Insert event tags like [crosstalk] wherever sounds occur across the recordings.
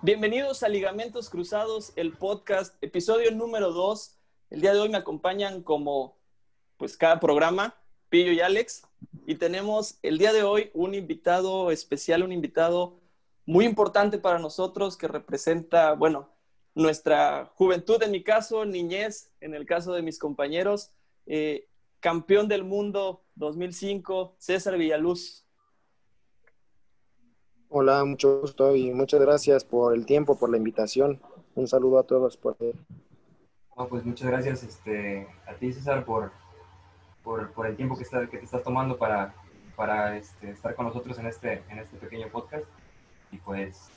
Bienvenidos a Ligamentos Cruzados, el podcast, episodio número 2. El día de hoy me acompañan como pues cada programa, Pillo y Alex, y tenemos el día de hoy un invitado especial, un invitado muy importante para nosotros que representa, bueno, nuestra juventud en mi caso, niñez en el caso de mis compañeros, eh, campeón del mundo 2005, César Villaluz. Hola, mucho gusto y muchas gracias por el tiempo, por la invitación. Un saludo a todos. Por... pues muchas gracias este, a ti, César, por, por, el tiempo que, está, que te estás tomando para, para este, estar con nosotros en este, en este pequeño podcast. Y pues...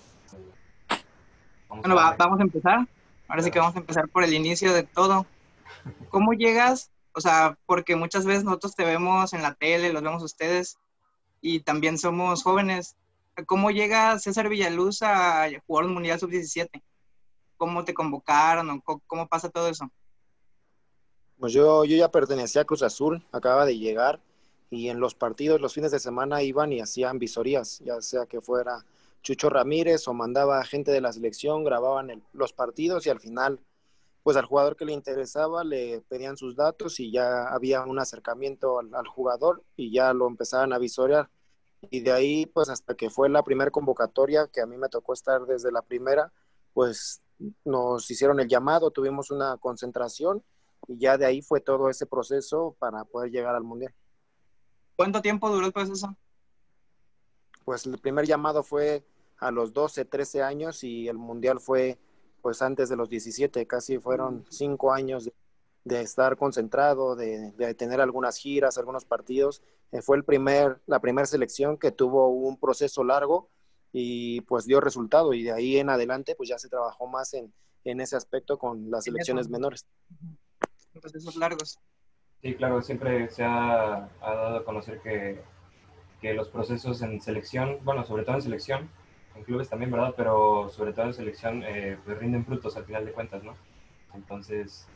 Vamos bueno, a vamos a empezar. Ahora sí que vamos a empezar por el inicio de todo. ¿Cómo llegas? O sea, porque muchas veces nosotros te vemos en la tele, los vemos ustedes, y también somos jóvenes ¿Cómo llega César Villaluz a jugar un Mundial Sub-17? ¿Cómo te convocaron o cómo pasa todo eso? Pues yo, yo ya pertenecía a Cruz Azul, acaba de llegar y en los partidos, los fines de semana iban y hacían visorías, ya sea que fuera Chucho Ramírez o mandaba gente de la selección, grababan los partidos y al final, pues al jugador que le interesaba le pedían sus datos y ya había un acercamiento al, al jugador y ya lo empezaban a visorear y de ahí pues hasta que fue la primera convocatoria que a mí me tocó estar desde la primera pues nos hicieron el llamado tuvimos una concentración y ya de ahí fue todo ese proceso para poder llegar al mundial ¿cuánto tiempo duró el proceso? pues el primer llamado fue a los 12 13 años y el mundial fue pues antes de los 17 casi fueron cinco años de de estar concentrado, de, tener algunas giras, algunos partidos. Eh, fue el primer, la primera selección que tuvo un proceso largo y pues dio resultado y de ahí en adelante pues ya se trabajó más en, ese aspecto con las selecciones menores. Procesos largos. Sí, claro, siempre se ha, dado a conocer que, los procesos en selección, bueno, sobre todo en selección, en clubes también, ¿verdad? Pero sobre todo en selección, eh, pues rinden frutos al final de cuentas, ¿no? Entonces,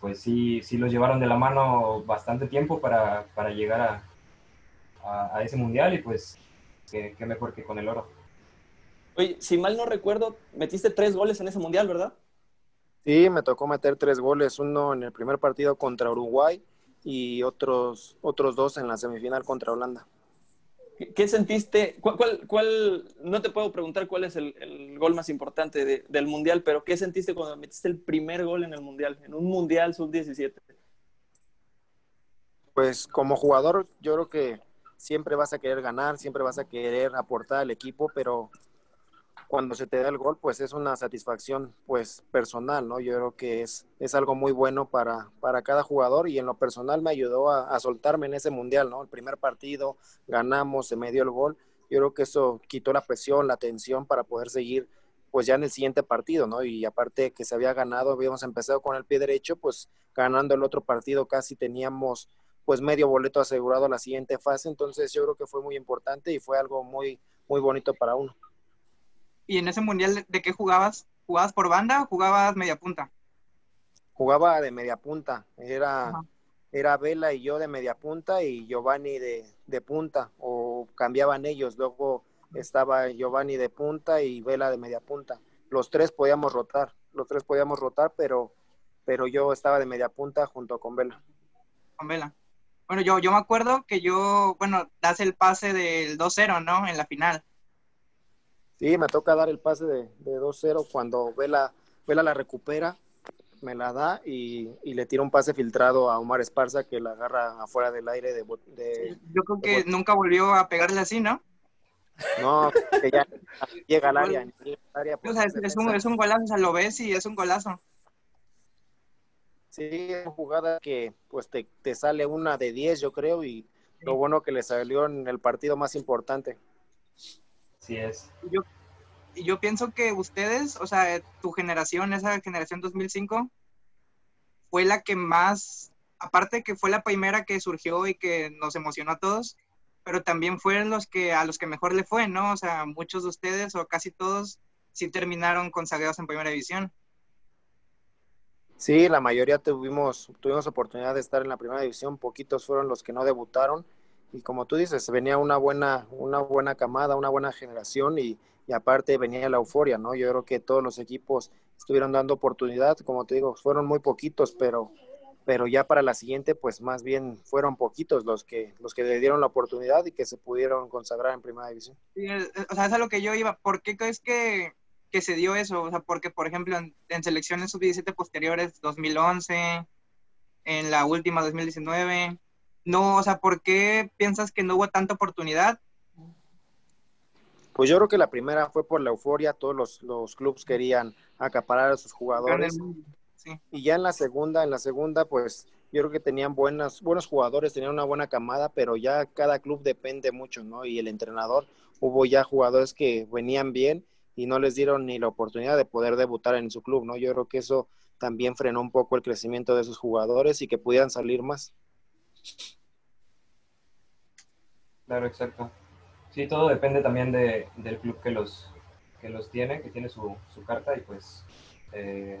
pues sí, sí los llevaron de la mano bastante tiempo para, para llegar a, a, ese mundial y pues qué, mejor que con el oro. Oye, si mal no recuerdo, metiste tres goles en ese mundial, ¿verdad? Sí, me tocó meter tres goles, uno en el primer partido contra Uruguay y otros, otros dos en la semifinal contra Holanda. ¿Qué sentiste? ¿Cuál, no te puedo preguntar cuál es el, gol más importante del Mundial, pero ¿qué sentiste cuando metiste el primer gol en el Mundial, en un Mundial sub-17? Pues como jugador, yo creo que siempre vas a querer ganar, siempre vas a querer aportar al equipo, pero cuando se te da el gol, pues es una satisfacción pues personal, ¿no? Yo creo que es, es algo muy bueno para, para cada jugador y en lo personal me ayudó a, soltarme en ese mundial, ¿no? El primer partido, ganamos, se me dio el gol. Yo creo que eso quitó la presión, la tensión para poder seguir pues ya en el siguiente partido, ¿no? Y aparte que se había ganado, habíamos empezado con el pie derecho, pues ganando el otro partido casi teníamos pues medio boleto asegurado a la siguiente fase, entonces yo creo que fue muy importante y fue algo muy, muy bonito para uno. ¿Y en ese mundial de qué jugabas? ¿Jugabas por banda o jugabas media punta? Jugaba de media punta. Era, era Vela y yo de media punta y Giovanni de, de punta. O cambiaban ellos. Luego estaba Giovanni de punta y Vela de media punta. Los tres podíamos rotar. Los tres podíamos rotar, pero, pero yo estaba de media punta junto con Vela. Con Vela. Bueno, yo, yo me acuerdo que yo, bueno, das el pase del 2-0, ¿no? En la final. Sí, me toca dar el pase de, de 2-0 cuando Vela, Vela la recupera, me la da y, le tira un pase filtrado a Omar Esparza que la agarra afuera del aire de... Yo creo que nunca volvió a pegarle así, ¿no? No, que ya [laughs] llega al área. Pues, es, un, es, un, golazo, o sea, lo ves y es un golazo. Sí, es una jugada que pues te, te sale una de 10, yo creo, y lo bueno que le salió en el partido más importante. Sí es. Yo, yo pienso que ustedes, o sea, tu generación, esa generación 2005, fue la que más, aparte que fue la primera que surgió y que nos emocionó a todos, pero también fueron los que a los que mejor le fue, ¿no? O sea, muchos de ustedes o casi todos sí terminaron consagrados en primera división. Sí, la mayoría tuvimos, tuvimos oportunidad de estar en la primera división, poquitos fueron los que no debutaron y como tú dices, venía una buena, una buena camada, una buena generación y, y aparte venía la euforia, ¿no? Yo creo que todos los equipos estuvieron dando oportunidad, como te digo, fueron muy poquitos, pero pero ya para la siguiente, pues más bien fueron poquitos los que, los que le dieron la oportunidad y que se pudieron consagrar en primera división. Sí, o sea, es a lo que yo iba. ¿Por qué crees que, que se dio eso? O sea, porque, por ejemplo, en, en selecciones sub-17 posteriores, 2011, en la última 2019, no, o sea, ¿por qué piensas que no hubo tanta oportunidad? Pues yo creo que la primera fue por la euforia, todos los, los clubes querían acaparar a sus jugadores. Y ya en la segunda, en la segunda, pues yo creo que tenían buenas, buenos jugadores, tenían una buena camada, pero ya cada club depende mucho, ¿no? Y el entrenador, hubo ya jugadores que venían bien y no les dieron ni la oportunidad de poder debutar en su club, ¿no? Yo creo que eso también frenó un poco el crecimiento de esos jugadores y que pudieran salir más. Claro, exacto. Sí, todo depende también de, del club que los, que los tiene, que tiene su, su carta y pues eh,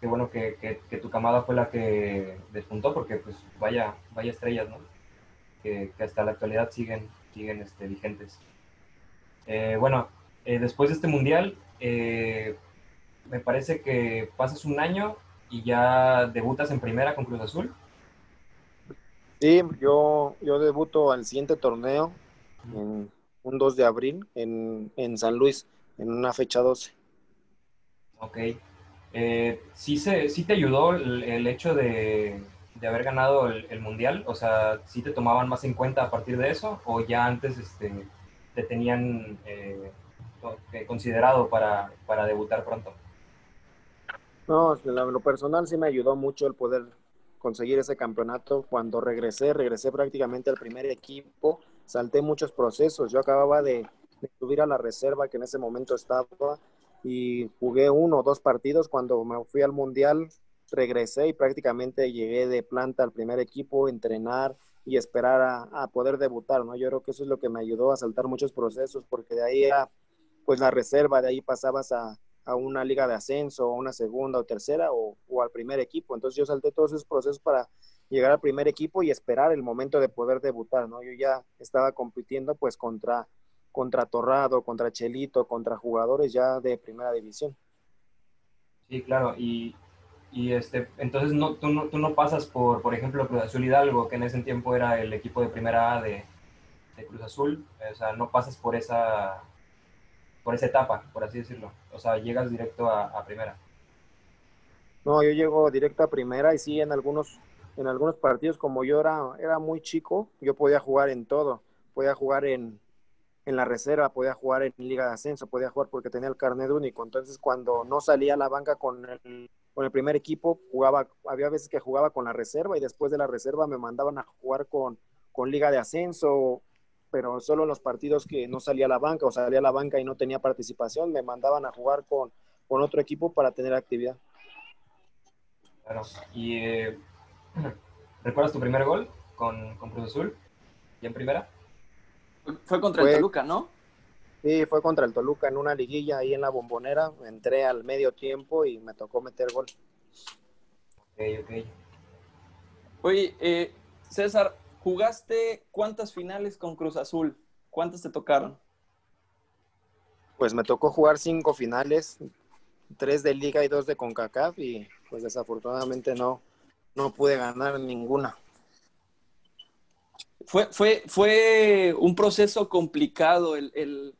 qué bueno que, que, tu camada fue la que despuntó, porque pues vaya, vaya estrellas, ¿no? Que, hasta la actualidad siguen, siguen este, vigentes. Eh, bueno, eh, después de este mundial, eh, me parece que pasas un año y ya debutas en primera con Cruz Azul. Sí, yo, yo debuto al siguiente torneo, en un 2 de abril, en, en San Luis, en una fecha 12. Ok. Eh, ¿sí, se, ¿Sí te ayudó el, hecho de, de, haber ganado el, Mundial? O sea, ¿sí te tomaban más en cuenta a partir de eso? ¿O ya antes este, te tenían eh, considerado para, para, debutar pronto? No, en lo personal sí me ayudó mucho el poder conseguir ese campeonato. Cuando regresé, regresé prácticamente al primer equipo, salté muchos procesos. Yo acababa de, subir a la reserva que en ese momento estaba y jugué uno o dos partidos. Cuando me fui al Mundial, regresé y prácticamente llegué de planta al primer equipo, entrenar y esperar a, poder debutar, ¿no? Yo creo que eso es lo que me ayudó a saltar muchos procesos, porque de ahí era pues la reserva, de ahí pasabas a, a una liga de ascenso, a una segunda o tercera o, al primer equipo. Entonces yo salté todos esos procesos para llegar al primer equipo y esperar el momento de poder debutar, ¿no? Yo ya estaba compitiendo pues contra contra Torrado, contra Chelito, contra jugadores ya de primera división. Sí, claro, y, y este, entonces no, tú, no, tú no pasas por, por ejemplo, Cruz Azul Hidalgo, que en ese tiempo era el equipo de primera A de, de Cruz Azul, o sea, no pasas por esa, por esa etapa, por así decirlo, o sea, llegas directo a, primera. No, yo llego directo a primera y sí, en algunos, en algunos partidos, como yo era, era muy chico, yo podía jugar en todo. Podía jugar en, en la reserva, podía jugar en Liga de Ascenso, podía jugar porque tenía el carnet único. Entonces, cuando no salía a la banca con el, con el primer equipo, jugaba, había veces que jugaba con la reserva y después de la reserva me mandaban a jugar con, con Liga de Ascenso, pero solo en los partidos que no salía a la banca o salía a la banca y no tenía participación, me mandaban a jugar con, con otro equipo para tener actividad. Claro, y eh, [clears throat] ¿recuerdas tu primer gol con, con Cruz Azul? ¿Y en primera? Fue contra el Toluca, ¿no? Sí, fue contra el Toluca en una liguilla ahí en la bombonera. Entré al medio tiempo y me tocó meter gol. Ok, ok. Oye, eh, César, ¿jugaste cuántas finales con Cruz Azul? ¿Cuántas te tocaron? Pues me tocó jugar cinco finales, tres de liga y dos de CONCACAF y pues desafortunadamente no, no pude ganar ninguna. Fue, fue, fue un proceso complicado el, el,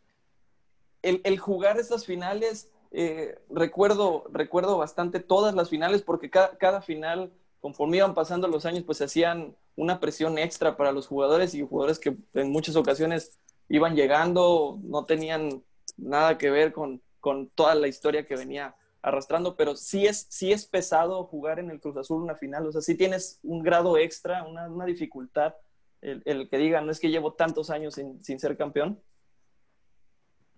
el, jugar estas finales. Eh, recuerdo, recuerdo bastante todas las finales porque cada, cada, final, conforme iban pasando los años, pues hacían una presión extra para los jugadores y jugadores que en muchas ocasiones iban llegando, no tenían nada que ver con, con toda la historia que venía arrastrando, pero sí es, sí es pesado jugar en el Cruz Azul una final, o sea, sí tienes un grado extra, una, una dificultad el, que diga, no es que llevo tantos años sin, ser campeón?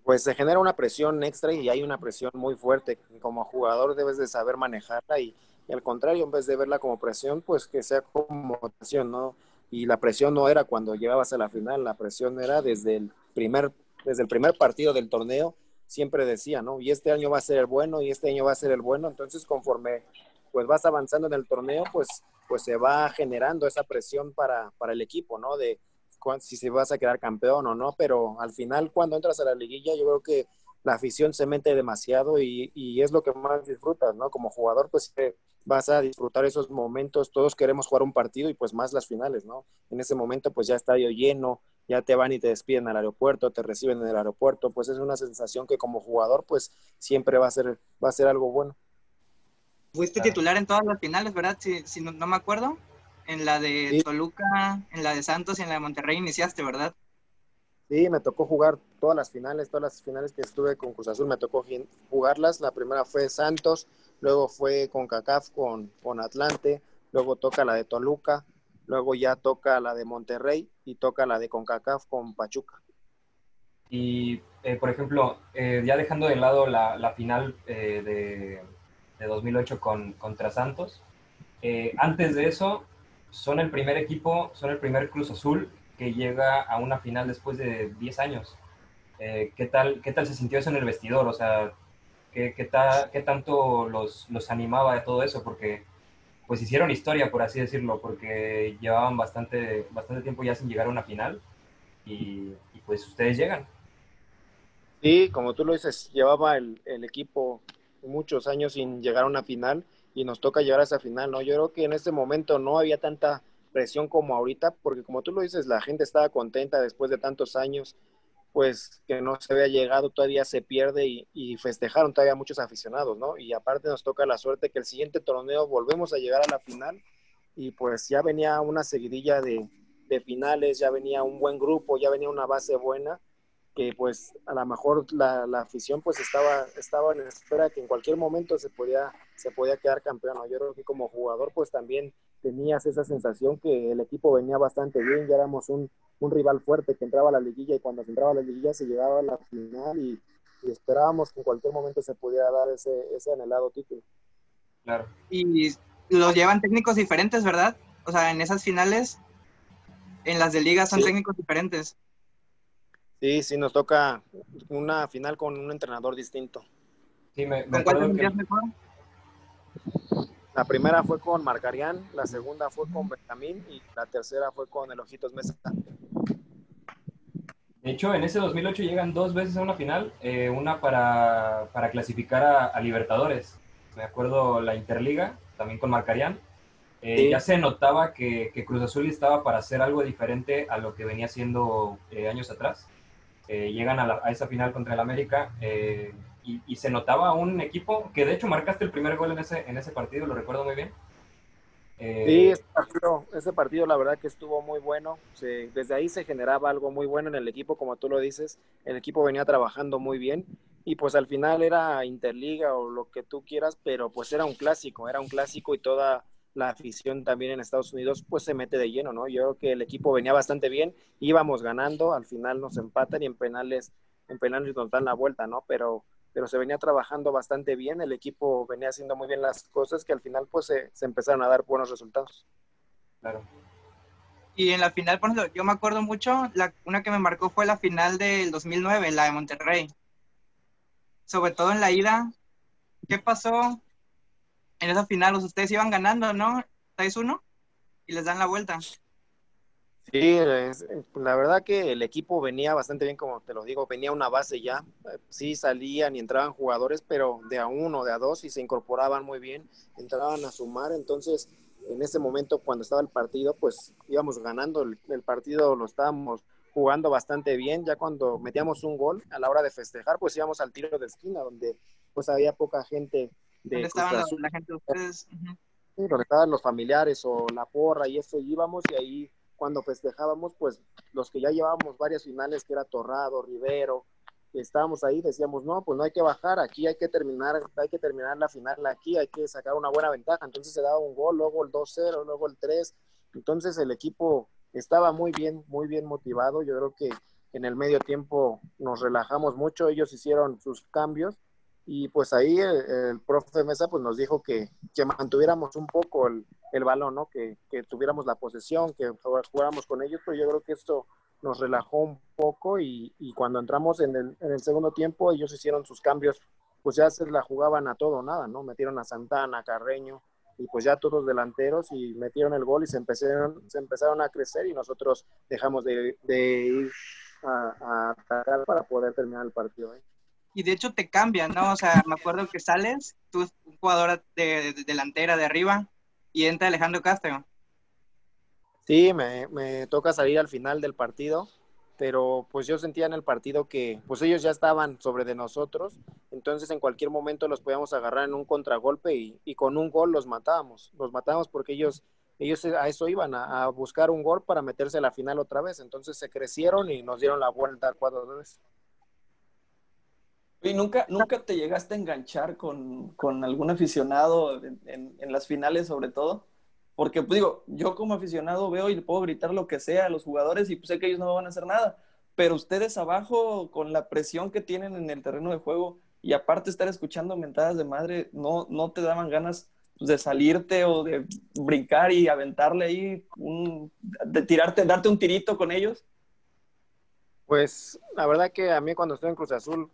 Pues se genera una presión extra y hay una presión muy fuerte. Como jugador debes de saber manejarla y, al contrario, en vez de verla como presión, pues que sea como motivación, ¿no? Y la presión no era cuando llegabas a la final, la presión era desde el primer, desde el primer partido del torneo, siempre decía, ¿no? Y este año va a ser el bueno y este año va a ser el bueno. Entonces, conforme pues vas avanzando en el torneo, pues, pues se va generando esa presión para, para el equipo, ¿no? De si se vas a quedar campeón o no, pero al final cuando entras a la liguilla yo creo que la afición se mete demasiado y, y es lo que más disfrutas, ¿no? Como jugador, pues vas a disfrutar esos momentos, todos queremos jugar un partido y pues más las finales, ¿no? En ese momento pues ya estadio lleno, ya te van y te despiden al aeropuerto, te reciben en el aeropuerto, pues es una sensación que como jugador pues siempre va a ser, va a ser algo bueno. Fuiste titular en todas las finales, ¿verdad? Si, si no, me acuerdo. En la de Toluca, en la de Santos y en la de Monterrey iniciaste, ¿verdad? Sí, me tocó jugar todas las finales, todas las finales que estuve con Cruz Azul, me tocó jugarlas. La primera fue Santos, luego fue con CACAF con, con Atlante, luego toca la de Toluca, luego ya toca la de Monterrey y toca la de CONCACAF con Pachuca. Y, eh, por ejemplo, eh, ya dejando de lado la, final eh, de, de, 2008 con, contra Santos, antes de eso, son el primer equipo, son el primer Cruz Azul que llega a una final después de 10 años. ¿qué, tal, ¿Qué tal se sintió eso en el vestidor? O sea, ¿qué, qué, qué tanto los, los animaba de todo eso? Porque pues hicieron historia, por así decirlo, porque llevaban bastante, bastante tiempo ya sin llegar a una final y, pues ustedes llegan. Sí, como tú lo dices, llevaba el, el, equipo muchos años sin llegar a una final y nos toca llegar a esa final, ¿no? Yo creo que en ese momento no había tanta presión como ahorita, porque como tú lo dices, la gente estaba contenta después de tantos años, pues que no se había llegado, todavía se pierde y, festejaron todavía muchos aficionados, ¿no? Y aparte nos toca la suerte que el siguiente torneo volvemos a llegar a la final y pues ya venía una seguidilla de, de finales, ya venía un buen grupo, ya venía una base buena que pues a lo mejor la, la, afición pues estaba, estaba en espera que en cualquier momento se podía, se podía quedar campeón. Yo creo que como jugador pues también tenías esa sensación que el equipo venía bastante bien, ya éramos un, un rival fuerte que entraba a la liguilla y cuando se entraba a la liguilla se llegaba a la final y, esperábamos que en cualquier momento se pudiera dar ese, ese anhelado título. Claro. Y los llevan técnicos diferentes, ¿verdad? O sea, en esas finales, en las de liga son técnicos diferentes. Sí, sí, nos toca una final con un entrenador distinto. Sí, me, me acuerdo que... La primera fue con Marcarián, la segunda fue con Benjamín y la tercera fue con el Ojitos Mesa. De hecho, en ese 2008 llegan dos veces a una final, eh, una para, para clasificar a, Libertadores. Me acuerdo la Interliga, también con Marcarián. Eh, ya se notaba que, que, Cruz Azul estaba para hacer algo diferente a lo que venía haciendo eh, años atrás. Eh, llegan a, esa final contra el América eh, y, se notaba un equipo que de hecho marcaste el primer gol en ese, en ese partido, lo recuerdo muy bien. Eh, sí, ese partido, ese partido, la verdad que estuvo muy bueno. desde ahí se generaba algo muy bueno en el equipo, como tú lo dices. El equipo venía trabajando muy bien y pues al final era Interliga o lo que tú quieras, pero pues era un clásico, era un clásico y toda la afición también en Estados Unidos pues se mete de lleno, ¿no? Yo creo que el equipo venía bastante bien, íbamos ganando, al final nos empatan y en penales, en penales nos dan la vuelta, ¿no? Pero, pero se venía trabajando bastante bien, el equipo venía haciendo muy bien las cosas que al final pues se, empezaron a dar buenos resultados. Claro. Y en la final, por ejemplo, yo me acuerdo mucho, la, una que me marcó fue la final del 2009, la de Monterrey. Sobre todo en la ida, ¿qué pasó? en esa final ustedes iban ganando, ¿no? 6-1 y les dan la vuelta. Sí, la verdad que el equipo venía bastante bien, como te lo digo, venía una base ya. Sí salían y entraban jugadores, pero de a uno, de a dos y se incorporaban muy bien, entraban a sumar. Entonces, en ese momento, cuando estaba el partido, pues íbamos ganando. El, el partido lo estábamos jugando bastante bien. Ya cuando metíamos un gol, a la hora de festejar, pues íbamos al tiro de esquina, donde pues había poca gente ¿Dónde estaban la, gente de ustedes? Sí, donde estaban los familiares o la porra y eso íbamos y ahí cuando festejábamos, pues los que ya llevábamos varias finales, que era Torrado, Rivero, estábamos ahí, decíamos, no, pues no hay que bajar, aquí hay que terminar, hay que terminar la final aquí, hay que sacar una buena ventaja. Entonces se daba un gol, luego el 2-0, luego el 3. Entonces el equipo estaba muy bien, muy bien motivado. Yo creo que en el medio tiempo nos relajamos mucho, ellos hicieron sus cambios y pues ahí el, profe Mesa pues nos dijo que, que mantuviéramos un poco el, el balón, ¿no? Que, que, tuviéramos la posesión, que jugáramos con ellos, pero yo creo que esto nos relajó un poco y, y cuando entramos en el, en el, segundo tiempo ellos hicieron sus cambios, pues ya se la jugaban a todo o nada, ¿no? Metieron a Santana, Carreño, y pues ya todos delanteros y metieron el gol y se empezaron, se empezaron a crecer y nosotros dejamos de, ir a, atacar para poder terminar el partido. ¿eh? Y de hecho te cambian, ¿no? O sea, me acuerdo que sales, tú un jugador de, delantera de arriba y entra Alejandro Castro. Sí, me, me toca salir al final del partido pero pues yo sentía en el partido que pues ellos ya estaban sobre de nosotros, entonces en cualquier momento los podíamos agarrar en un contragolpe y, con un gol los matábamos, los matábamos porque ellos, ellos a eso iban, a, buscar un gol para meterse a la final otra vez, entonces se crecieron y nos dieron la vuelta de vez. ¿Y nunca, nunca te llegaste a enganchar con, algún aficionado en, las finales sobre todo? Porque, pues digo, yo como aficionado veo y puedo gritar lo que sea a los jugadores y pues sé que ellos no van a hacer nada. Pero ustedes abajo, con la presión que tienen en el terreno de juego y aparte estar escuchando mentadas de madre, ¿no, no te daban ganas pues, de salirte o de brincar y aventarle ahí, de tirarte, darte un tirito con ellos? Pues la verdad que a mí cuando estoy en Cruz Azul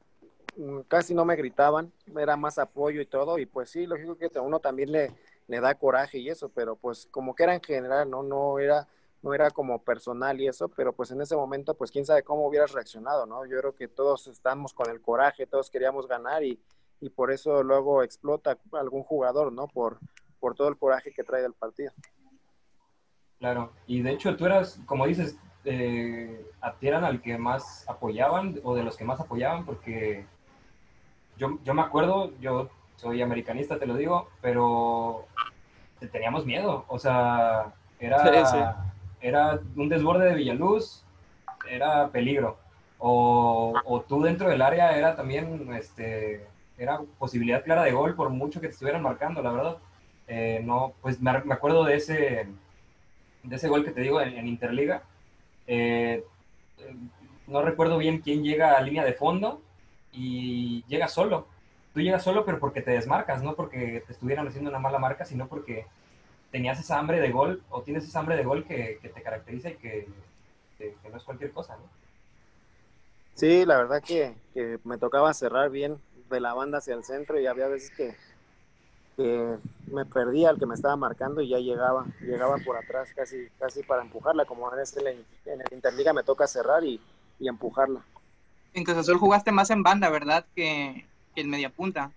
casi no me gritaban, era más apoyo y todo, y pues sí, lógico que uno también le, le da coraje y eso, pero pues como que era en general, ¿no? No era, no era como personal y eso, pero pues en ese momento, pues quién sabe cómo hubieras reaccionado, ¿no? Yo creo que todos estamos con el coraje, todos queríamos ganar y, y por eso luego explota algún jugador, ¿no? Por, por todo el coraje que trae del partido. Claro, y de hecho tú eras, como dices, eh, a eran al que más apoyaban o de los que más apoyaban porque yo, yo me acuerdo, yo soy americanista, te lo digo, pero teníamos miedo. O sea, era, era un desborde de Villaluz, era peligro. O, tú dentro del área era también, este, era posibilidad clara de gol por mucho que te estuvieran marcando, la verdad. Eh, no, pues me, acuerdo de ese, de ese gol que te digo en, Interliga. Eh, no recuerdo bien quién llega a línea de fondo y llega solo tú llegas solo, pero porque te desmarcas, no porque te estuvieran haciendo una mala marca, sino porque tenías esa hambre de gol o tienes esa hambre de gol que, te caracteriza y que, no es cualquier cosa, ¿no? Sí, la verdad que, me tocaba cerrar bien de la banda hacia el centro y había veces que, me perdía al que me estaba marcando y ya llegaba, llegaba por atrás casi, casi para empujarla, como en, este, en el Interliga me toca cerrar y, y empujarla. En Cruz Azul jugaste más en banda, ¿verdad? Que, el media punta.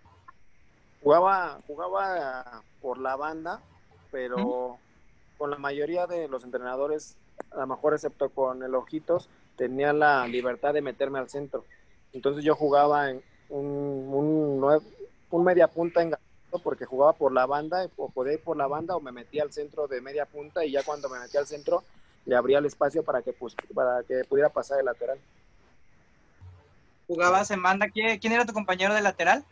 Jugaba, jugaba por la banda, pero con la mayoría de los entrenadores, a lo mejor excepto con el Ojitos, tenía la libertad de meterme al centro. Entonces yo jugaba en un, un, media punta en porque jugaba por la banda, o podía ir por la banda o me metía al centro de media punta y ya cuando me metía al centro le abría el espacio para que, pues, para que pudiera pasar el lateral jugabas en banda. ¿Quién, era tu compañero de lateral?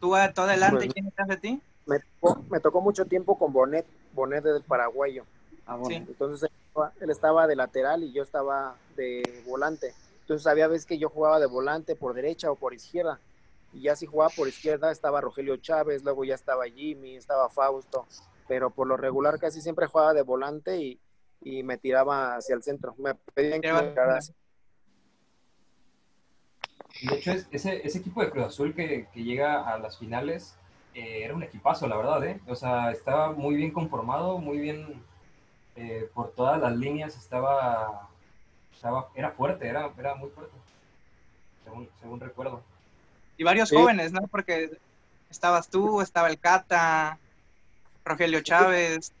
¿Tú todo adelante? ¿Quién estás de ti? Me tocó, mucho tiempo con Bonet, Bonet del paraguayo. Ah, Entonces él estaba de lateral y yo estaba de volante. Entonces había veces que yo jugaba de volante por derecha o por izquierda. Y ya si jugaba por izquierda estaba Rogelio Chávez, luego ya estaba Jimmy, estaba Fausto. Pero por lo regular casi siempre jugaba de volante y, me tiraba hacia el centro. Me pedían que me de hecho, ese, ese equipo de Cruz Azul que, que llega a las finales eh, era un equipazo, la verdad, ¿eh? O sea, estaba muy bien conformado, muy bien eh, por todas las líneas, estaba, estaba era fuerte, era, era muy fuerte, según, según recuerdo. Y varios jóvenes, ¿no? Porque estabas tú, estaba el Cata, Rogelio Chávez.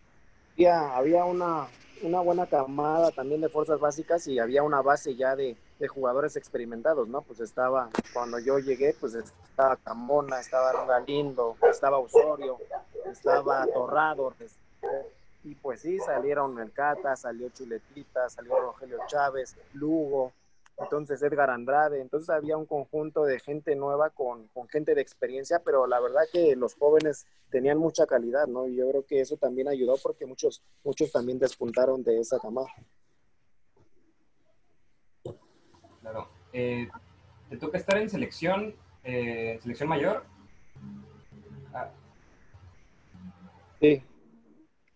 Había, había una, una buena camada también de fuerzas básicas y había una base ya de, de jugadores experimentados, ¿no? Pues estaba, cuando yo llegué, pues estaba Camona, estaba Galindo, estaba Osorio, estaba Torrado, y pues sí, salieron Mercata, salió Chuletita, salió Rogelio Chávez, Lugo, entonces Edgar Andrade, entonces había un conjunto de gente nueva con, con, gente de experiencia, pero la verdad que los jóvenes tenían mucha calidad, ¿no? Y yo creo que eso también ayudó porque muchos, muchos también despuntaron de esa camada. Claro. Eh, ¿Te toca estar en selección, eh, selección mayor? Ah. Sí.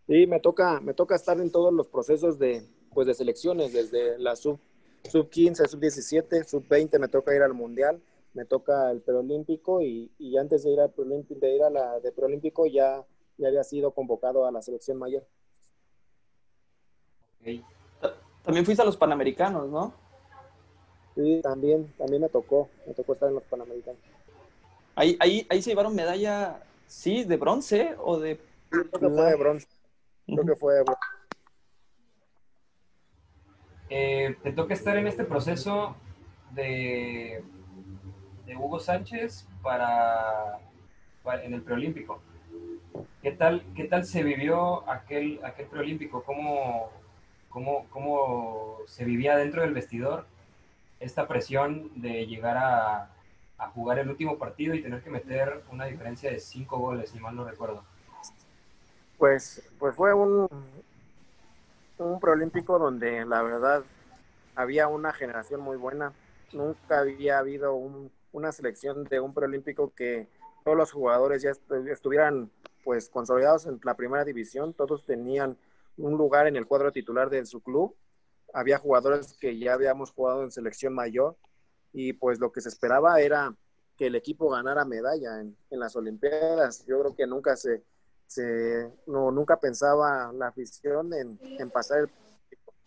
Sí, me toca, me toca estar en todos los procesos de, pues de selecciones, desde la sub, sub 15, sub 17, sub 20 me toca ir al mundial, me toca el preolímpico y, y antes de ir, al de ir a la de preolímpico ya ya había sido convocado a la selección mayor. También fuiste a los Panamericanos, ¿no? Sí, también, también me tocó, me tocó estar en los Panamericanos. Ahí, ahí, ahí se llevaron medalla, sí, de bronce o de... creo que fue de bronce. Creo que fue de bronce. Eh, te toca estar en este proceso de, de Hugo Sánchez para, para, en el preolímpico. ¿Qué tal, qué tal se vivió aquel, aquel preolímpico? ¿Cómo, cómo, ¿Cómo se vivía dentro del vestidor esta presión de llegar a, a jugar el último partido y tener que meter una diferencia de cinco goles, si mal no recuerdo? Pues, pues fue un, un preolímpico donde la verdad había una generación muy buena. Nunca había habido un, una selección de un preolímpico que todos los jugadores ya estuvieran pues consolidados en la primera división, todos tenían un lugar en el cuadro titular de su club. Había jugadores que ya habíamos jugado en selección mayor y pues lo que se esperaba era que el equipo ganara medalla en, las Olimpiadas. Yo creo que nunca se, se no, nunca pensaba la afición en, en pasar el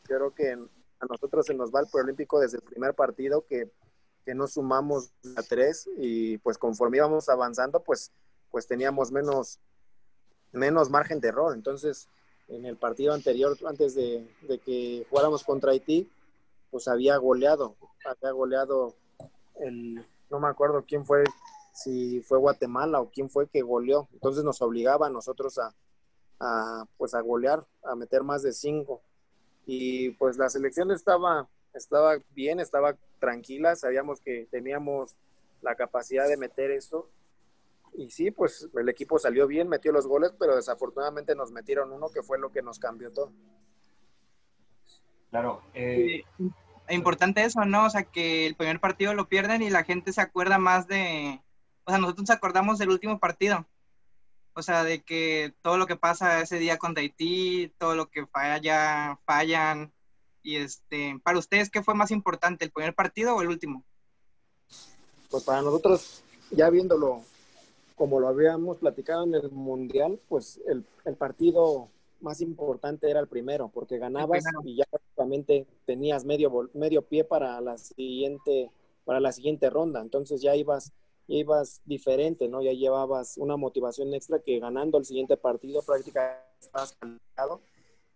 yo creo que a nosotros se nos va el preolímpico desde el primer partido que, que nos sumamos a tres y pues conforme íbamos avanzando pues pues teníamos menos menos margen de error entonces en el partido anterior antes de, de que jugáramos contra Haití pues había goleado había goleado el no me acuerdo quién fue si fue Guatemala o quién fue que goleó. Entonces nos obligaba a nosotros a, a, pues a golear, a meter más de cinco. Y pues la selección estaba, estaba bien, estaba tranquila, sabíamos que teníamos la capacidad de meter eso. Y sí, pues el equipo salió bien, metió los goles, pero desafortunadamente nos metieron uno que fue lo que nos cambió todo. Claro. Eh, importante eso, ¿no? O sea, que el primer partido lo pierden y la gente se acuerda más de, o sea, nosotros nos acordamos del último partido. O sea, de que todo lo que pasa ese día con Haití, todo lo que falla, fallan. Y este, para ustedes, ¿qué fue más importante, el primer partido o el último? Pues para nosotros, ya viéndolo como lo habíamos platicado en el Mundial, pues el, el partido más importante era el primero, porque ganabas y ya prácticamente tenías medio, medio pie para la siguiente, para la siguiente ronda. Entonces ya ibas ibas diferente, ¿no? Ya llevabas una motivación extra que ganando el siguiente partido prácticamente estabas calificado.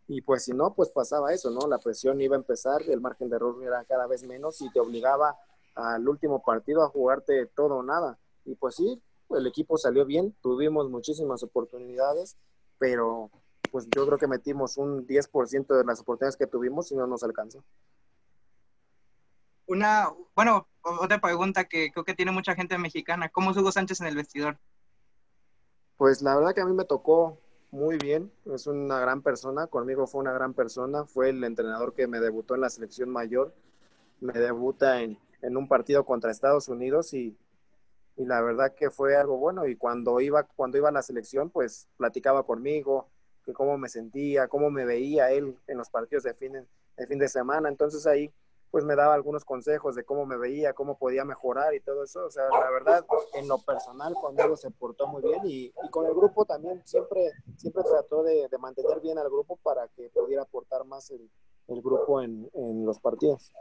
Y pues si no, pues pasaba eso, ¿no? La presión iba a empezar, el margen de error era cada vez menos y te obligaba al último partido a jugarte todo o nada. Y pues sí, el equipo salió bien, tuvimos muchísimas oportunidades, pero pues yo creo que metimos un 10% de las oportunidades que tuvimos y no nos alcanzó una, bueno, otra pregunta que creo que tiene mucha gente mexicana. ¿Cómo es Hugo Sánchez en el vestidor? Pues la verdad que a mí me tocó muy bien. Es una gran persona. Conmigo fue una gran persona. Fue el entrenador que me debutó en la selección mayor. Me debuta en, en un partido contra Estados Unidos y, y, la verdad que fue algo bueno. Y cuando iba, cuando iba a la selección, pues platicaba conmigo, que cómo me sentía, cómo me veía él en los partidos de fin de, fin de semana. Entonces ahí pues me daba algunos consejos de cómo me veía, cómo podía mejorar y todo eso. O sea, la verdad, en lo personal conmigo se portó muy bien y, y con el grupo también siempre, siempre trató de, de, mantener bien al grupo para que pudiera aportar más el, el grupo en, en, los partidos.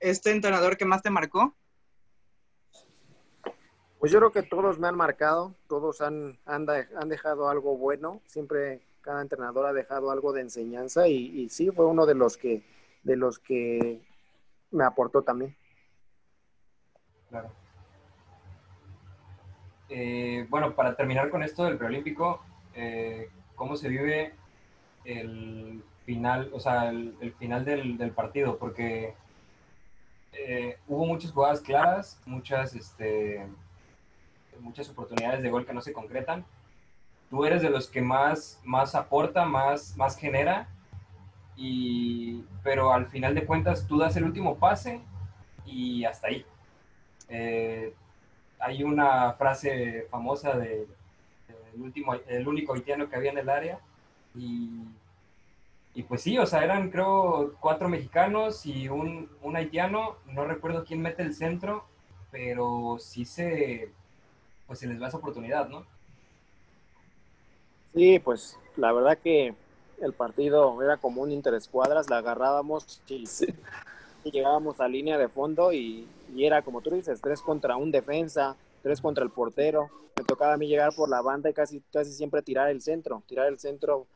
¿Este entrenador que más te marcó? Pues yo creo que todos me han marcado, todos han, han, han dejado algo bueno, siempre cada entrenador ha dejado algo de enseñanza y, sí, fue uno de los que de los que me aportó también. Claro. Eh, bueno, para terminar con esto del preolímpico, eh, ¿cómo se vive el final, o sea, el, el final del, del, partido? Porque eh, hubo muchas jugadas claras, muchas, este, muchas oportunidades de gol que no se concretan. Tú eres de los que más, más aporta, más, más genera y, pero al final de cuentas tú das el último pase y hasta ahí. Eh, hay una frase famosa de, de, el, último, el único haitiano que había en el área y, y, pues sí, o sea, eran creo cuatro mexicanos y un, un haitiano, no recuerdo quién mete el centro, pero sí se, pues se les da esa oportunidad, ¿no? Sí, pues la verdad que el partido era como un interescuadras, la agarrábamos y, llegábamos a línea de fondo y, y, era como tú dices, tres contra un defensa, tres contra el portero. Me tocaba a mí llegar por la banda y casi, casi siempre tirar el centro, tirar el centro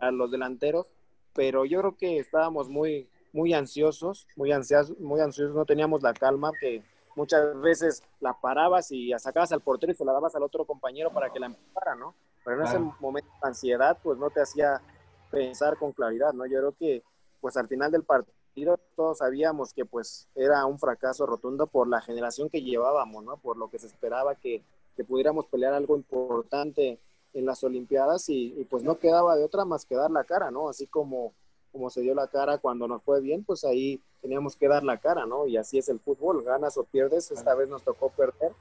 a los delanteros, pero yo creo que estábamos muy, muy ansiosos, muy ansiosos, muy ansiosos, no teníamos la calma que muchas veces la parabas y sacabas al portero y se la dabas al otro compañero para que la empujara, ¿no? Pero en ese momento de ansiedad, pues no te hacía pensar con claridad, ¿no? Yo creo que, pues al final del partido todos sabíamos que pues era un fracaso rotundo por la generación que llevábamos, ¿no? Por lo que se esperaba que, que pudiéramos pelear algo importante en las Olimpiadas y, y, pues no quedaba de otra más que dar la cara, ¿no? Así como como se dio la cara cuando nos fue bien, pues ahí teníamos que dar la cara, ¿no? Y así es el fútbol, ganas o pierdes, esta vez nos tocó perder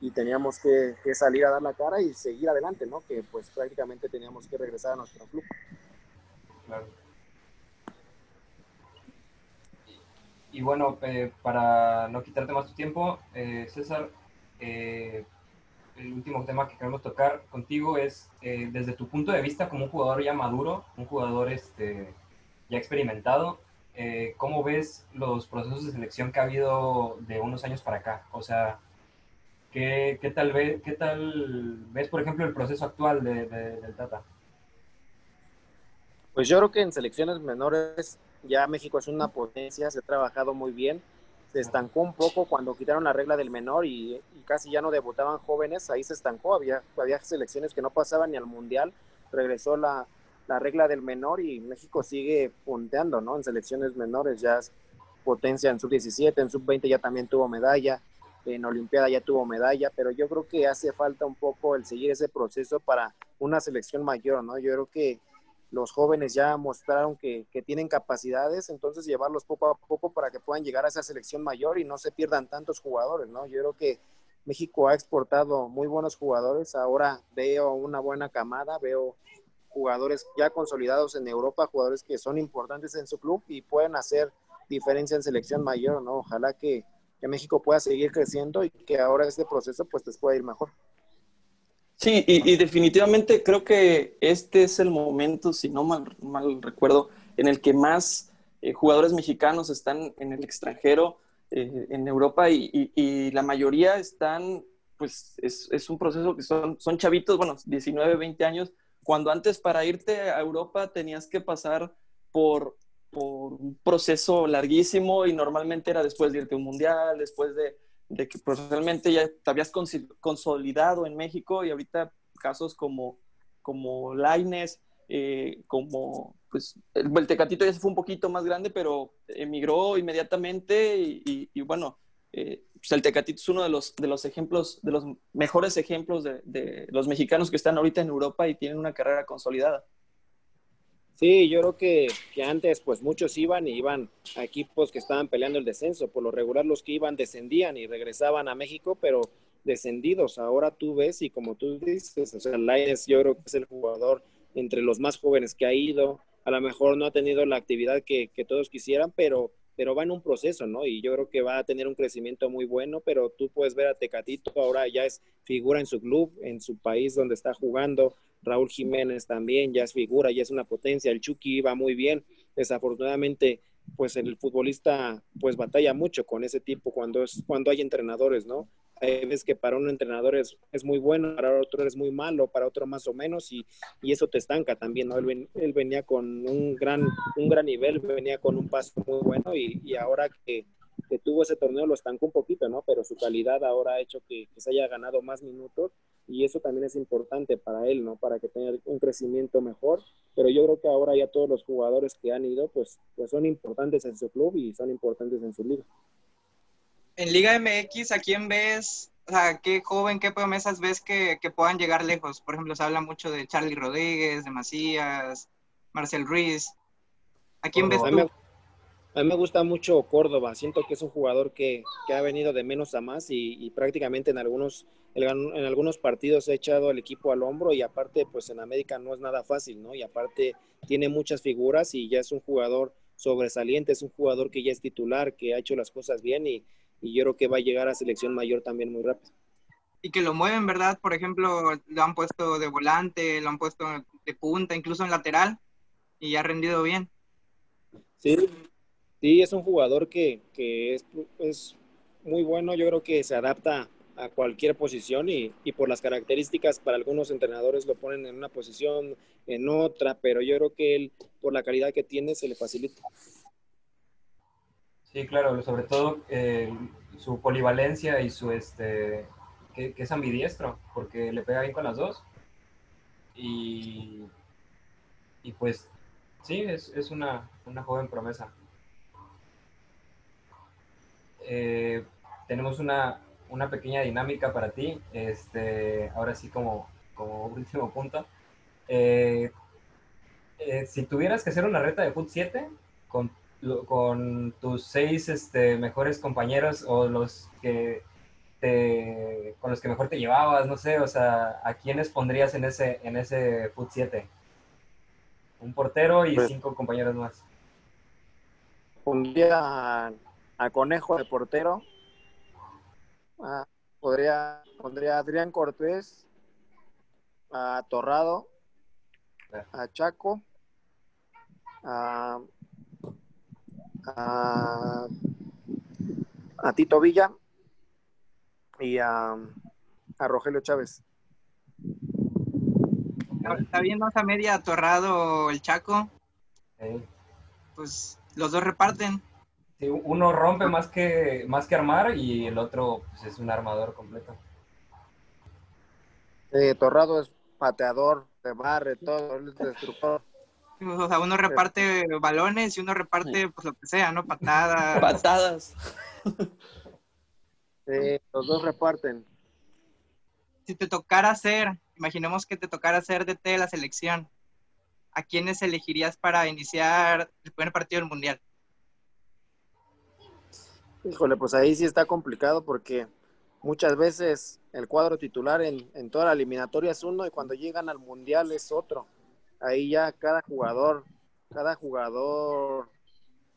y teníamos que, salir a dar la cara y seguir adelante, ¿no? Que pues prácticamente teníamos que regresar a nuestro club. Claro. Y, bueno, eh, para no quitarte más tu tiempo, eh, César, eh, el último tema que queremos tocar contigo es, desde tu punto de vista como un jugador ya maduro, un jugador este, ya experimentado, eh, ¿cómo ves los procesos de selección que ha habido de unos años para acá? O sea, ¿qué, qué tal, ve, qué tal ves, por ejemplo, el proceso actual de, del Tata? Pues yo creo que en selecciones menores ya México es una potencia, se ha trabajado muy bien. Se estancó un poco cuando quitaron la regla del menor y, y casi ya no debutaban jóvenes, ahí se estancó, había, había selecciones que no pasaban ni al mundial, regresó la, la regla del menor y México sigue punteando, ¿no? En selecciones menores ya es potencia en sub-17, en sub-20 ya también tuvo medalla, en Olimpiada ya tuvo medalla, pero yo creo que hace falta un poco el seguir ese proceso para una selección mayor, ¿no? Yo creo que los jóvenes ya mostraron que, que, tienen capacidades, entonces llevarlos poco a poco para que puedan llegar a esa selección mayor y no se pierdan tantos jugadores, ¿no? Yo creo que México ha exportado muy buenos jugadores, ahora veo una buena camada, veo jugadores ya consolidados en Europa, jugadores que son importantes en su club y pueden hacer diferencia en selección mayor, ¿no? Ojalá que, México pueda seguir creciendo y que ahora este proceso pues les pueda ir mejor. Sí, y, definitivamente creo que este es el momento, si no mal, mal recuerdo, en el que más eh, jugadores mexicanos están en el extranjero, eh, en Europa, y, y, la mayoría están, pues es, es, un proceso que son, son chavitos, bueno, 19, 20 años, cuando antes para irte a Europa tenías que pasar por, un proceso larguísimo y normalmente era después de irte a un mundial, después de, que profesionalmente ya te habías consolidado en México y ahorita casos como, como Laines, eh, como pues el, Tecatito ya se fue un poquito más grande, pero emigró inmediatamente y, y bueno, eh, pues el Tecatito es uno de los, de los ejemplos, de los mejores ejemplos de, los mexicanos que están ahorita en Europa y tienen una carrera consolidada. Sí, yo creo que, que, antes pues muchos iban y iban a equipos que estaban peleando el descenso. Por lo regular los que iban descendían y regresaban a México, pero descendidos. Ahora tú ves y como tú dices, o sea, Lainez yo creo que es el jugador entre los más jóvenes que ha ido. A lo mejor no ha tenido la actividad que todos quisieran, pero pero va en un proceso, ¿no? Y yo creo que va a tener un crecimiento muy bueno, pero tú puedes ver a Tecatito, ahora ya es figura en su club, en su país donde está jugando. Raúl Jiménez también ya es figura, ya es una potencia. El Chucky va muy bien. Desafortunadamente, pues el futbolista pues batalla mucho con ese tipo cuando es cuando hay entrenadores, ¿no? Hay que para un entrenador es, es, muy bueno, para otro es muy malo, para otro más o menos, y, y eso te estanca también, ¿no? Él, él, venía con un gran, un gran nivel, venía con un paso muy bueno, y, y ahora que, que, tuvo ese torneo lo estancó un poquito, ¿no? Pero su calidad ahora ha hecho que, que, se haya ganado más minutos, y eso también es importante para él, ¿no? Para que tenga un crecimiento mejor, pero yo creo que ahora ya todos los jugadores que han ido, pues, pues son importantes en su club y son importantes en su liga en Liga MX, ¿a quién ves? O sea, ¿qué joven, qué promesas ves que, puedan llegar lejos? Por ejemplo, se habla mucho de Charlie Rodríguez, de Macías, Marcel Ruiz. ¿A quién ves tú? A mí, me gusta mucho Córdoba. Siento que es un jugador que, ha venido de menos a más y, prácticamente en algunos, en algunos partidos ha echado al equipo al hombro y aparte, pues en América no es nada fácil, ¿no? Y aparte tiene muchas figuras y ya es un jugador sobresaliente, es un jugador que ya es titular, que ha hecho las cosas bien y, y yo creo que va a llegar a selección mayor también muy rápido. y que lo mueven, ¿verdad? Por ejemplo, lo han puesto de volante, lo han puesto de punta, incluso en lateral, y ha rendido bien. Sí, sí, es un jugador que, que es, es, muy bueno, yo creo que se adapta a cualquier posición y, y, por las características para algunos entrenadores lo ponen en una posición, en otra, pero yo creo que él, por la calidad que tiene, se le facilita. Sí, claro, sobre todo eh, su polivalencia y su, este, que, es ambidiestro, porque le pega bien con las dos. Y, y pues sí, es, es una, una, joven promesa. Eh, tenemos una, una, pequeña dinámica para ti, este, ahora sí como, como [laughs] último punto. Eh, si tuvieras que hacer una reta de Foot 7 con, con tus seis este, mejores compañeros o los que te, con los que mejor te llevabas, no sé, o sea, ¿a quiénes pondrías en ese, en ese Foot 7? Un portero y pues, cinco compañeros más. Pondría a, Conejo de portero. Ah, podría, pondría a Adrián Cortés, a Torrado, a Chaco, a, a, a Tito Villa y a, a Rogelio Chávez. Está viendo esa media atorrado el Chaco. Pues los dos reparten. Sí, uno rompe más que, más que armar y el otro pues, es un armador completo. Eh, Torrado es pateador, de barre, todo, es destructor. O sea, uno reparte balones y uno reparte pues lo que sea, ¿no? [laughs] Patadas. Patadas. [laughs] Sí, los dos reparten. Si te tocara hacer, imaginemos que te tocara hacer DT de la selección, ¿a quiénes elegirías para iniciar el primer partido del Mundial? Híjole, pues ahí sí está complicado porque muchas veces el cuadro titular en, en, toda la eliminatoria es uno y cuando llegan al Mundial es otro. Ahí ya cada jugador, cada jugador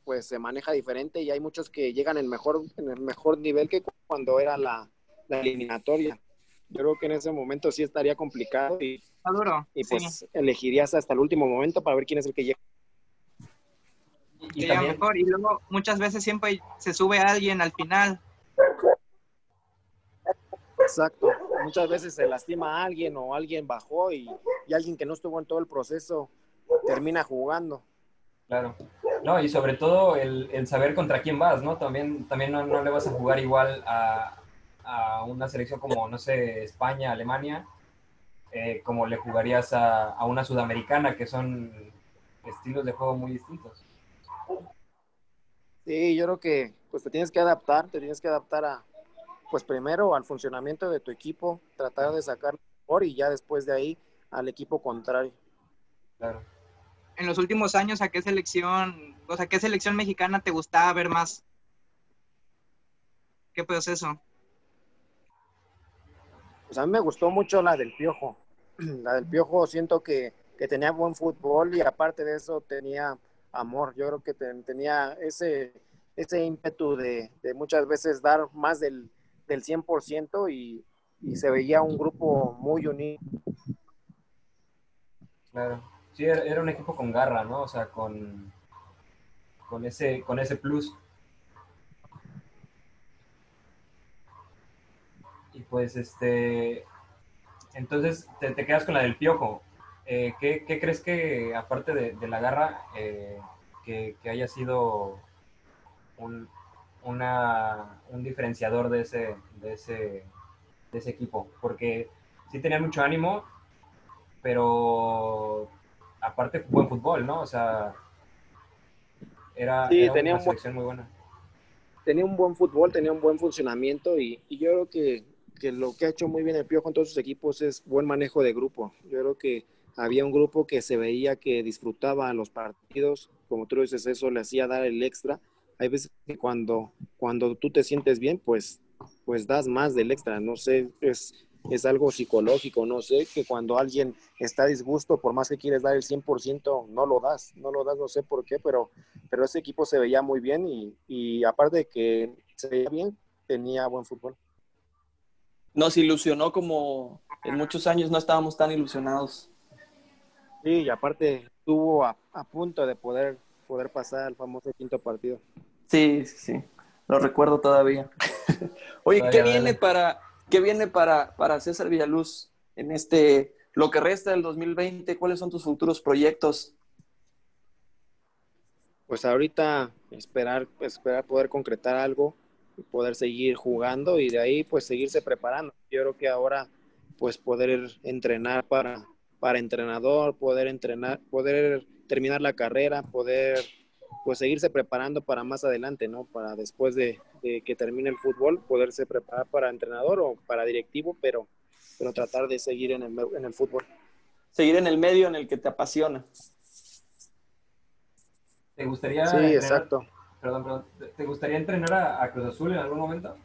pues se maneja diferente y hay muchos que llegan en, mejor, en el mejor nivel que cuando era la, la eliminatoria. Yo creo que en ese momento sí estaría complicado y, y pues elegirías hasta el último momento para ver quién es el que llega. Y, y, mejor. y luego muchas veces siempre se sube alguien al final. Exacto. Muchas veces se lastima a alguien o alguien bajó y, y alguien que no estuvo en todo el proceso termina jugando. Claro. No, y sobre todo el, el, saber contra quién vas, ¿no? También, también no, no le vas a jugar igual a, a, una selección como, no sé, España, Alemania, eh, como le jugarías a, a, una sudamericana, que son estilos de juego muy distintos. Sí, yo creo que pues te tienes que adaptar, te tienes que adaptar a, pues primero al funcionamiento de tu equipo, tratar de sacar mejor y ya después de ahí al equipo contrario. Claro en los últimos años, ¿a qué selección, o sea, qué selección mexicana te gustaba ver más? ¿Qué proceso? Pues a mí me gustó mucho la del Piojo. [clears throat] La del Piojo siento que, que tenía buen fútbol y aparte de eso tenía amor. Yo creo que tenía ese, ese ímpetu de, de, muchas veces dar más del, del 100% y, y se veía un grupo muy unido. Claro sí, era un equipo con garra, ¿no? O sea, con, con, ese, con ese plus. Y pues, este, entonces te, quedas con la del piojo. Eh, ¿qué, ¿qué, crees que, aparte de, de la garra, eh, que, que, haya sido un, una, un diferenciador de ese, de, ese, de ese equipo? Porque sí tenía mucho ánimo, pero aparte buen fútbol, ¿no? O sea, era, sí, era tenía una selección muy buena. Tenía un buen fútbol, tenía un buen funcionamiento y, y yo creo que, que, lo que ha hecho muy bien el Piojo en todos sus equipos es buen manejo de grupo. Yo creo que había un grupo que se veía que disfrutaba los partidos, como tú dices, eso le hacía dar el extra. Hay veces que cuando, cuando tú te sientes bien, pues, pues das más del extra. No sé, es, es algo psicológico, no sé, que cuando alguien está disgusto, por más que quieres dar el 100%, no lo das, no lo das, no sé por qué, pero, pero ese equipo se veía muy bien y, y aparte de que se veía bien, tenía buen fútbol. nos ilusionó como en muchos años no estábamos tan ilusionados. Sí, y aparte estuvo a, punto de poder, poder pasar al famoso quinto partido. Sí, sí, sí. Lo recuerdo todavía. [laughs] Oye, ¿qué viene para qué viene para, para César Villaluz en este lo que resta del 2020? ¿Cuáles son tus futuros proyectos? Pues ahorita esperar, esperar poder concretar algo y poder seguir jugando y de ahí pues seguirse preparando. Yo creo que ahora pues poder entrenar para, para entrenador, poder entrenar, poder terminar la carrera, poder pues seguirse preparando para más adelante, ¿no? Para después de, que termine el fútbol, poderse preparar para entrenador o para directivo, pero, pero tratar de seguir en el, en el fútbol. Seguir en el medio en el que te apasiona. ¿Te gustaría... Sí, exacto. Perdón, perdón. ¿Te gustaría entrenar a, a Cruz Azul en algún momento?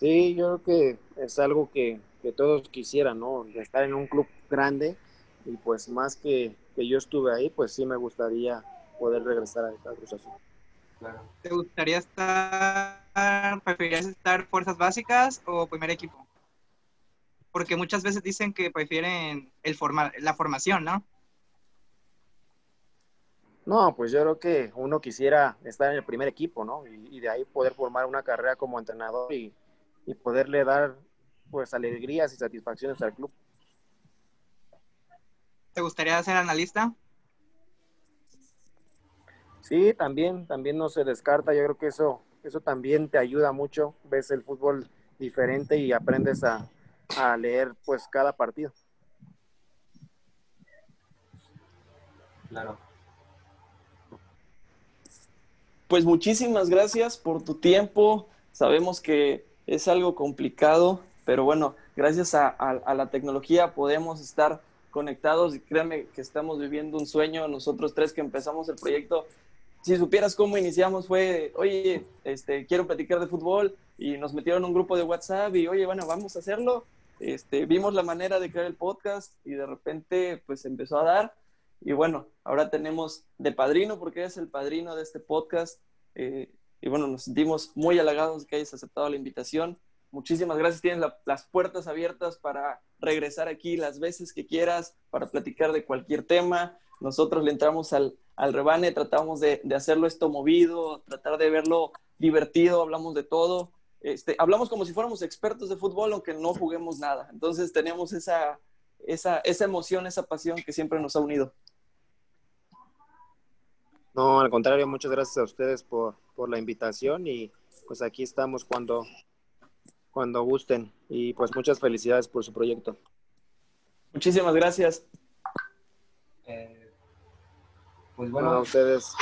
Sí, yo creo que es algo que, todos quisieran, ¿no? Estar en un club grande y pues más que, que yo estuve ahí, pues sí me gustaría poder regresar a, Cruz Azul. ¿Te gustaría estar, preferirías estar fuerzas básicas o primer equipo? Porque muchas veces dicen que prefieren el formar, la formación, ¿no? No, pues yo creo que uno quisiera estar en el primer equipo, ¿no? Y, y de ahí poder formar una carrera como entrenador y, y poderle dar pues alegrías y satisfacciones al club. ¿Te gustaría ser analista? Sí, también, también no se descarta. Yo creo que eso, eso también te ayuda mucho. Ves el fútbol diferente y aprendes a, a leer pues cada partido. Claro. Pues muchísimas gracias por tu tiempo. Sabemos que es algo complicado, pero bueno, gracias a, la tecnología podemos estar conectados y créanme que estamos viviendo un sueño. Nosotros tres que empezamos el proyecto, si supieras cómo iniciamos fue, oye, este, quiero platicar de fútbol y nos metieron un grupo de WhatsApp y, oye, bueno, vamos a hacerlo. Este, vimos la manera de crear el podcast y de repente pues empezó a dar. Y bueno, ahora tenemos de padrino porque es el padrino de este podcast. Eh, y bueno, nos sentimos muy halagados de que hayas aceptado la invitación. Muchísimas gracias. Tienes las puertas abiertas para regresar aquí las veces que quieras, para platicar de cualquier tema. Nosotros le entramos al, al rebane, tratamos de, de, hacerlo esto movido, tratar de verlo divertido, hablamos de todo. Este, hablamos como si fuéramos expertos de fútbol, aunque no juguemos nada. Entonces tenemos esa, esa, esa emoción, esa pasión que siempre nos ha unido. No, al contrario, muchas gracias a ustedes por, la invitación y pues aquí estamos cuando, cuando gusten y pues muchas felicidades por su proyecto. Muchísimas gracias. Eh, pues bueno, a ustedes.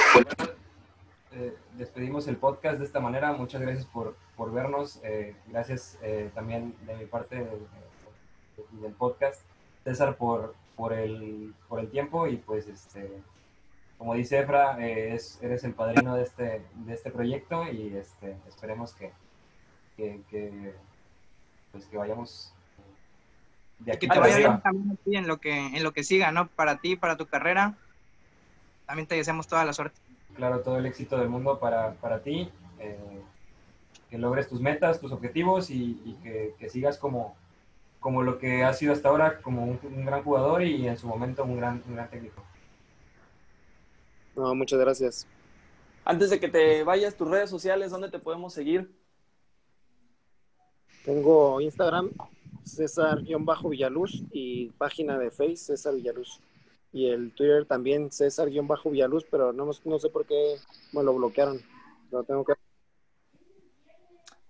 Eh, despedimos el podcast de esta manera. Muchas gracias por, vernos. Eh, gracias también de mi parte del podcast. César por, por, el, por el tiempo y pues este como dice Efra, eh, eres el padrino de este, de este proyecto y este, esperemos que, que, pues que vayamos de aquí. Que te vaya bien también en lo que, en lo que siga, ¿no? Para ti, para tu carrera. También te deseamos toda la suerte. Claro, todo el éxito del mundo para, para ti. Eh, que logres tus metas, tus objetivos y, que, sigas como, como lo que has sido hasta ahora, como un, gran jugador y en su momento un gran, un gran técnico. No, muchas gracias. Antes de que te vayas, tus redes sociales, ¿dónde te podemos seguir? Tengo Instagram, César-Villaluz y página de Face, César Villaluz. Y el Twitter también, César-Villaluz, pero no, no sé por qué me lo bloquearon. Lo tengo que...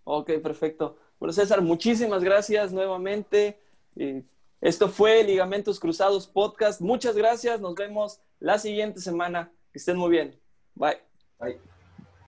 Ok, perfecto. Bueno, César, muchísimas gracias nuevamente. Esto fue Ligamentos Cruzados Podcast. Muchas gracias. Nos vemos la siguiente semana. Que estén muy bien. Bye. Bye.